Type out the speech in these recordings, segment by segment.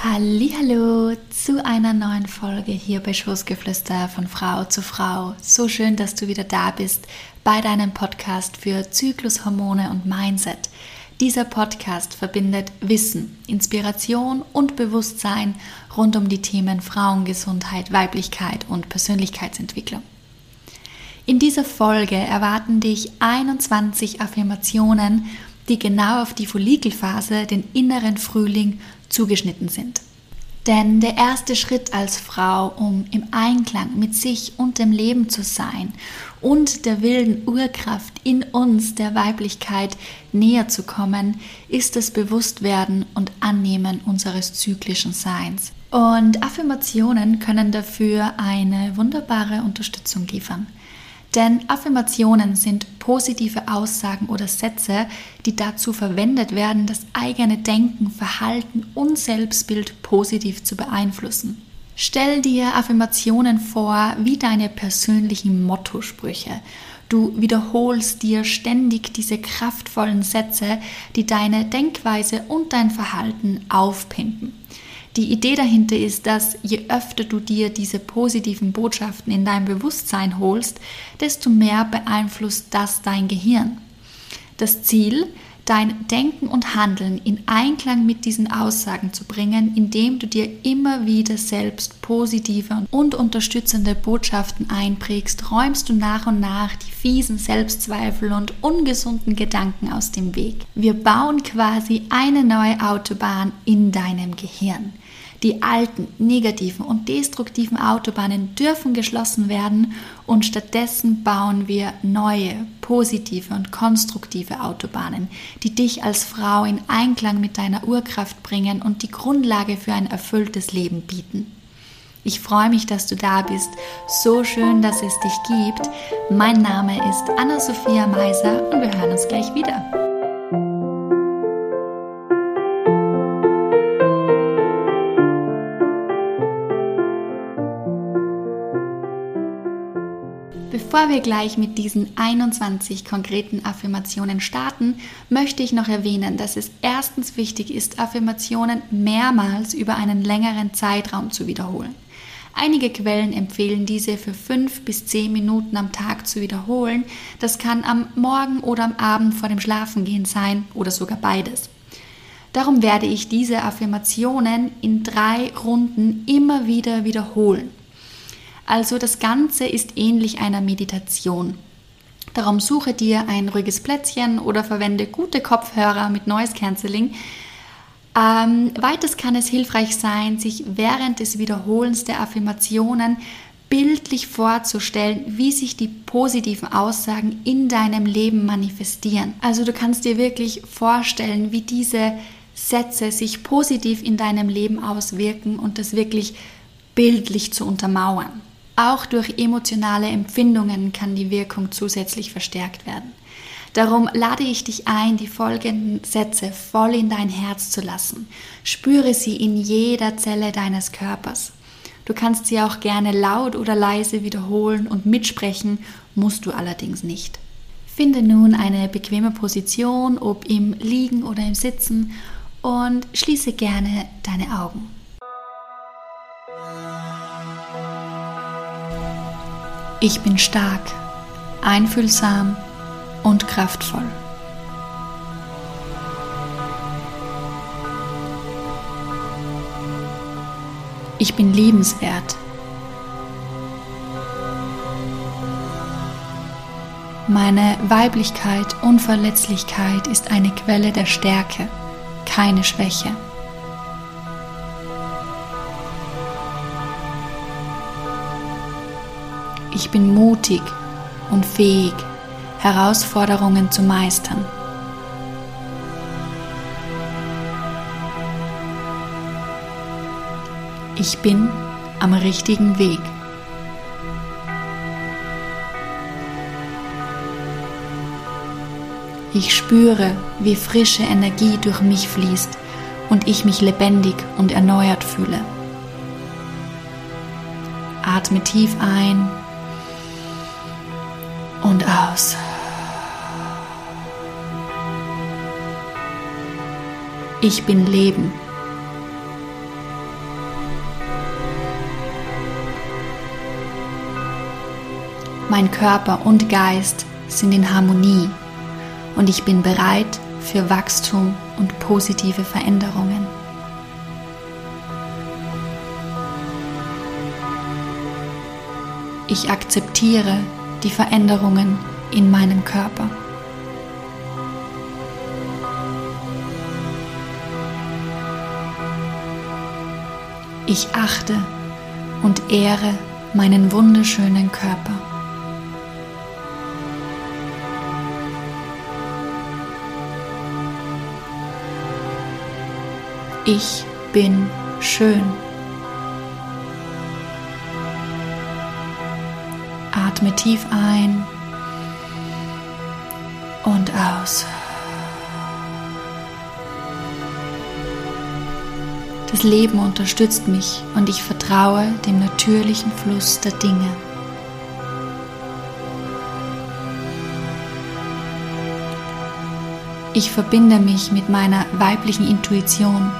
Hallo zu einer neuen Folge hier bei Schoßgeflüster von Frau zu Frau. So schön, dass du wieder da bist bei deinem Podcast für Zyklushormone und Mindset. Dieser Podcast verbindet Wissen, Inspiration und Bewusstsein rund um die Themen Frauengesundheit, Weiblichkeit und Persönlichkeitsentwicklung. In dieser Folge erwarten dich 21 Affirmationen, die genau auf die Follikelphase, den inneren Frühling zugeschnitten sind. Denn der erste Schritt als Frau, um im Einklang mit sich und dem Leben zu sein und der wilden Urkraft in uns, der Weiblichkeit, näher zu kommen, ist das Bewusstwerden und Annehmen unseres zyklischen Seins. Und Affirmationen können dafür eine wunderbare Unterstützung liefern. Denn Affirmationen sind positive Aussagen oder Sätze, die dazu verwendet werden, das eigene Denken, Verhalten und Selbstbild positiv zu beeinflussen. Stell dir Affirmationen vor wie deine persönlichen Motto-Sprüche. Du wiederholst dir ständig diese kraftvollen Sätze, die deine Denkweise und dein Verhalten aufpimpen. Die Idee dahinter ist, dass je öfter du dir diese positiven Botschaften in dein Bewusstsein holst, desto mehr beeinflusst das dein Gehirn. Das Ziel, dein Denken und Handeln in Einklang mit diesen Aussagen zu bringen, indem du dir immer wieder selbst positive und unterstützende Botschaften einprägst, räumst du nach und nach die fiesen Selbstzweifel und ungesunden Gedanken aus dem Weg. Wir bauen quasi eine neue Autobahn in deinem Gehirn. Die alten, negativen und destruktiven Autobahnen dürfen geschlossen werden und stattdessen bauen wir neue, positive und konstruktive Autobahnen, die dich als Frau in Einklang mit deiner Urkraft bringen und die Grundlage für ein erfülltes Leben bieten. Ich freue mich, dass du da bist. So schön, dass es dich gibt. Mein Name ist Anna-Sophia Meiser und wir hören uns gleich wieder. Bevor wir gleich mit diesen 21 konkreten Affirmationen starten, möchte ich noch erwähnen, dass es erstens wichtig ist, Affirmationen mehrmals über einen längeren Zeitraum zu wiederholen. Einige Quellen empfehlen diese für fünf bis zehn Minuten am Tag zu wiederholen. Das kann am Morgen oder am Abend vor dem Schlafengehen sein oder sogar beides. Darum werde ich diese Affirmationen in drei Runden immer wieder wiederholen. Also das Ganze ist ähnlich einer Meditation. Darum suche dir ein ruhiges Plätzchen oder verwende gute Kopfhörer mit Noise Cancelling. Ähm, weiters kann es hilfreich sein, sich während des Wiederholens der Affirmationen bildlich vorzustellen, wie sich die positiven Aussagen in deinem Leben manifestieren. Also du kannst dir wirklich vorstellen, wie diese Sätze sich positiv in deinem Leben auswirken und das wirklich bildlich zu untermauern. Auch durch emotionale Empfindungen kann die Wirkung zusätzlich verstärkt werden. Darum lade ich dich ein, die folgenden Sätze voll in dein Herz zu lassen. Spüre sie in jeder Zelle deines Körpers. Du kannst sie auch gerne laut oder leise wiederholen und mitsprechen, musst du allerdings nicht. Finde nun eine bequeme Position, ob im Liegen oder im Sitzen und schließe gerne deine Augen. Ich bin stark, einfühlsam und kraftvoll. Ich bin liebenswert. Meine Weiblichkeit und Verletzlichkeit ist eine Quelle der Stärke, keine Schwäche. Ich bin mutig und fähig, Herausforderungen zu meistern. Ich bin am richtigen Weg. Ich spüre, wie frische Energie durch mich fließt und ich mich lebendig und erneuert fühle. Atme tief ein und aus. Ich bin Leben. Mein Körper und Geist sind in Harmonie und ich bin bereit für Wachstum und positive Veränderungen. Ich akzeptiere die Veränderungen in meinem Körper. Ich achte und ehre meinen wunderschönen Körper. Ich bin schön. Atme tief ein und aus. Das Leben unterstützt mich und ich vertraue dem natürlichen Fluss der Dinge. Ich verbinde mich mit meiner weiblichen Intuition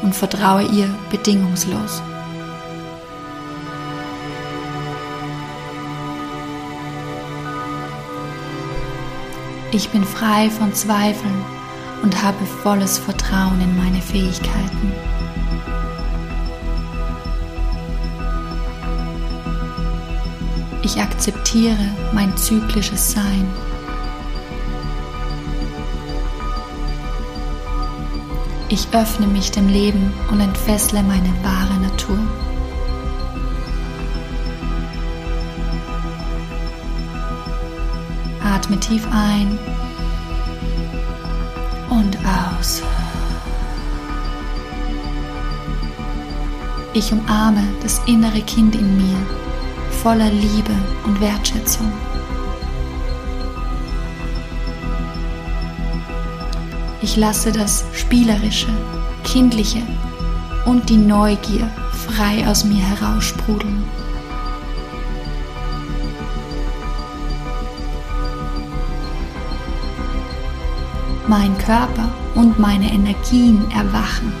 und vertraue ihr bedingungslos. Ich bin frei von Zweifeln und habe volles Vertrauen in meine Fähigkeiten. Ich akzeptiere mein zyklisches Sein. Ich öffne mich dem Leben und entfessle meine wahre Natur. Atme tief ein und aus. Ich umarme das innere Kind in mir voller Liebe und Wertschätzung. Ich lasse das Spielerische, Kindliche und die Neugier frei aus mir heraussprudeln. Mein Körper und meine Energien erwachen.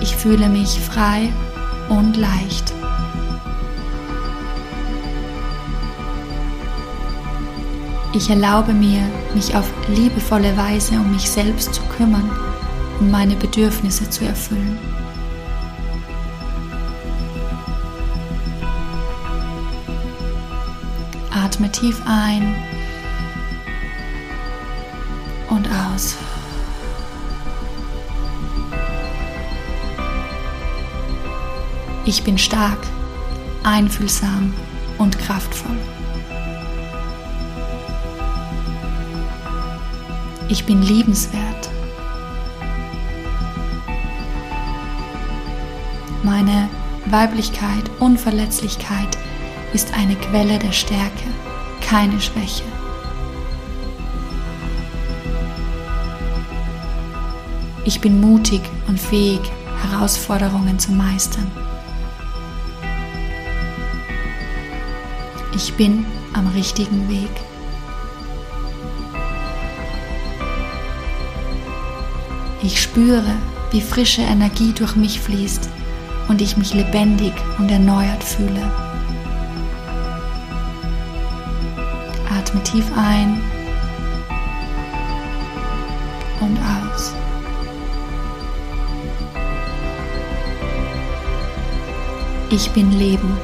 Ich fühle mich frei und leicht. Ich erlaube mir, mich auf liebevolle Weise um mich selbst zu kümmern und meine Bedürfnisse zu erfüllen. Atme tief ein und aus. Ich bin stark, einfühlsam und kraftvoll. Ich bin liebenswert. Meine Weiblichkeit und Verletzlichkeit ist eine Quelle der Stärke, keine Schwäche. Ich bin mutig und fähig, Herausforderungen zu meistern. Ich bin am richtigen Weg. Ich spüre, wie frische Energie durch mich fließt und ich mich lebendig und erneuert fühle. Atme tief ein und aus. Ich bin Leben.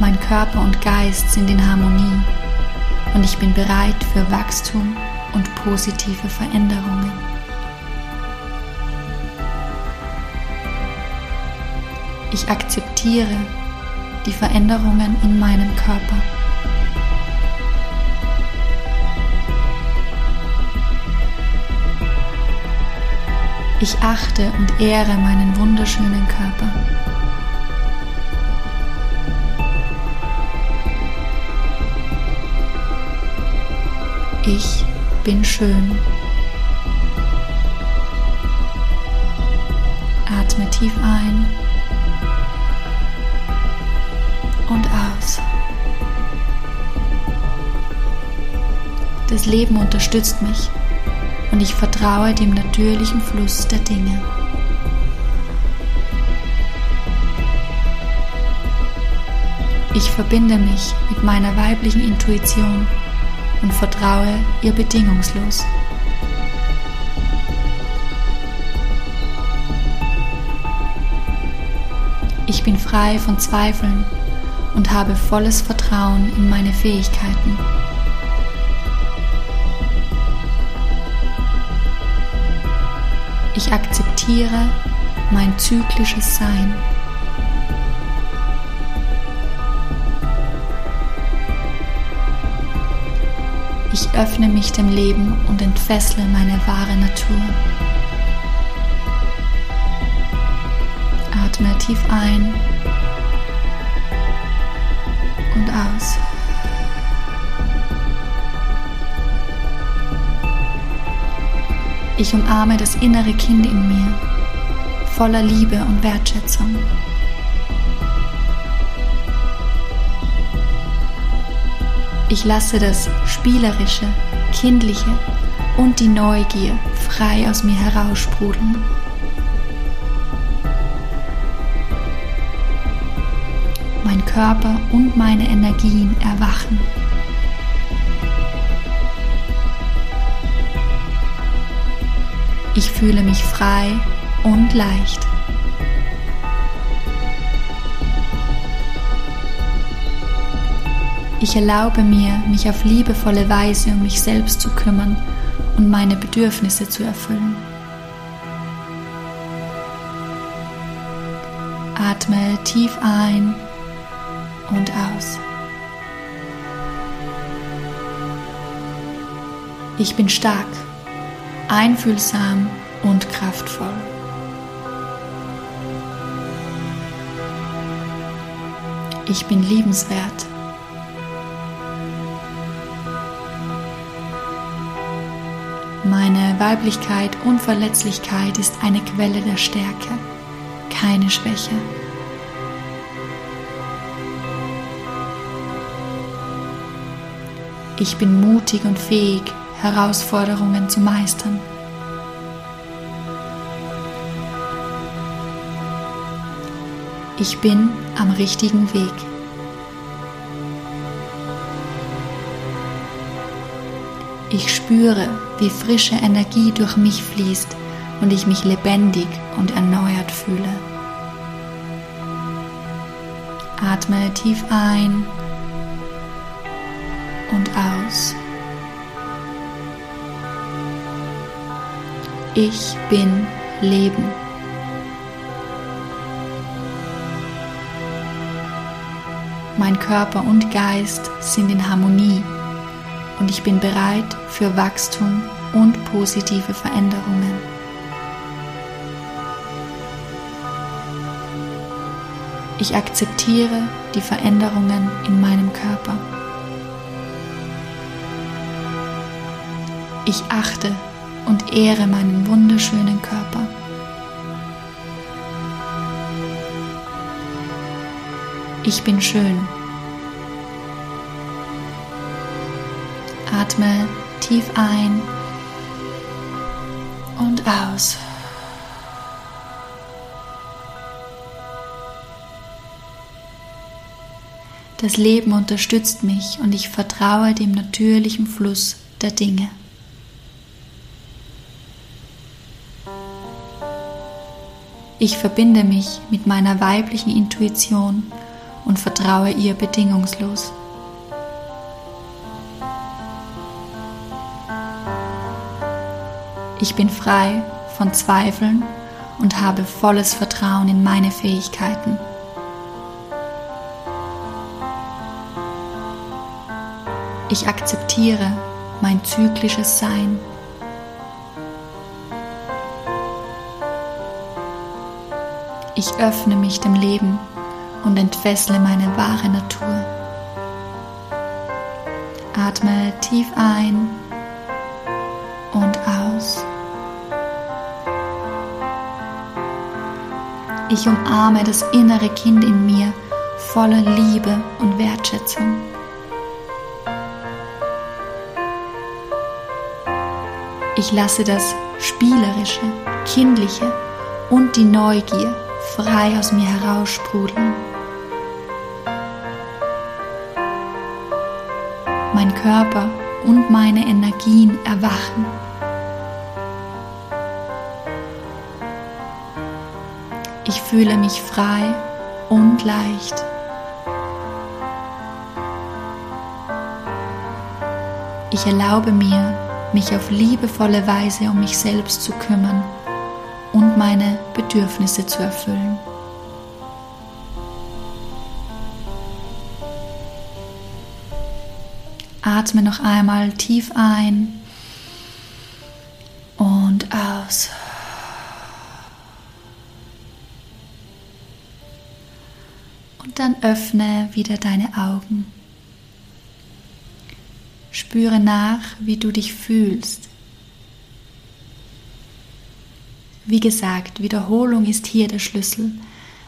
Mein Körper und Geist sind in Harmonie und ich bin bereit für Wachstum und positive Veränderungen. Ich akzeptiere die Veränderungen in meinem Körper. Ich achte und ehre meinen wunderschönen Körper. Ich bin schön. Atme tief ein Das Leben unterstützt mich und ich vertraue dem natürlichen Fluss der Dinge. Ich verbinde mich mit meiner weiblichen Intuition und vertraue ihr bedingungslos. Ich bin frei von Zweifeln und habe volles Vertrauen in meine Fähigkeiten. Ich akzeptiere mein zyklisches Sein. Ich öffne mich dem Leben und entfessle meine wahre Natur. Atme tief ein und aus. Ich umarme das innere Kind in mir, voller Liebe und Wertschätzung. Ich lasse das Spielerische, Kindliche und die Neugier frei aus mir heraussprudeln. Mein Körper und meine Energien erwachen. Ich fühle mich frei und leicht. Ich erlaube mir, mich auf liebevolle Weise um mich selbst zu kümmern und meine Bedürfnisse zu erfüllen. Atme tief ein und aus. Ich bin stark, einfühlsam und kraftvoll. Ich bin liebenswert Meine Weiblichkeit und Verletzlichkeit ist eine Quelle der Stärke, keine Schwäche. Ich bin mutig und fähig, Herausforderungen zu meistern. Ich bin am richtigen Weg. Ich spüre, wie frische Energie durch mich fließt und ich mich lebendig und erneuert fühle. Atme tief ein und aus. Ich bin Leben. Mein Körper und Geist sind in Harmonie und ich bin bereit für Wachstum und positive Veränderungen. Ich akzeptiere die Veränderungen in meinem Körper. Ich achte und ehre meinen wunderschönen Körper. Ich bin schön. Atme tief ein und aus. Das Leben unterstützt mich und ich vertraue dem natürlichen Fluss der Dinge. Ich verbinde mich mit meiner weiblichen Intuition und vertraue ihr bedingungslos. Ich bin frei von Zweifeln und habe volles Vertrauen in meine Fähigkeiten. Ich akzeptiere mein zyklisches Sein. Ich öffne mich dem Leben und entfessle meine wahre Natur. Atme tief ein und aus. Ich umarme das innere Kind in mir voller Liebe und Wertschätzung. Ich lasse das Spielerische, Kindliche und die Neugier frei aus mir heraussprudeln. Mein Körper und meine Energien erwachen. Ich fühle mich frei und leicht. Ich erlaube mir, mich auf liebevolle Weise um mich selbst zu kümmern und meine Bedürfnisse zu erfüllen. Atme noch einmal tief ein und aus. Und dann öffne wieder deine Augen. Spüre nach, wie du dich fühlst. Wie gesagt, Wiederholung ist hier der Schlüssel.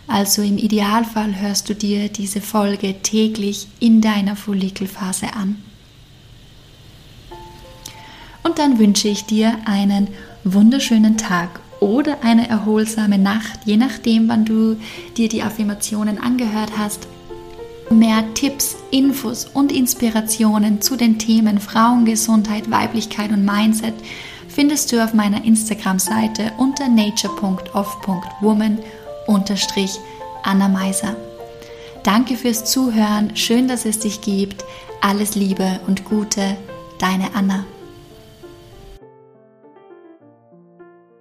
Also im Idealfall hörst du dir diese Folge täglich in deiner Follikelphase an. Und dann wünsche ich dir einen wunderschönen Tag oder eine erholsame Nacht, je nachdem, wann du dir die Affirmationen angehört hast. Mehr Tipps, Infos und Inspirationen zu den Themen Frauengesundheit, Weiblichkeit und Mindset findest du auf meiner Instagram-Seite unter nature.off.woman Anna Meiser. Danke fürs Zuhören, schön, dass es dich gibt. Alles Liebe und Gute, deine Anna.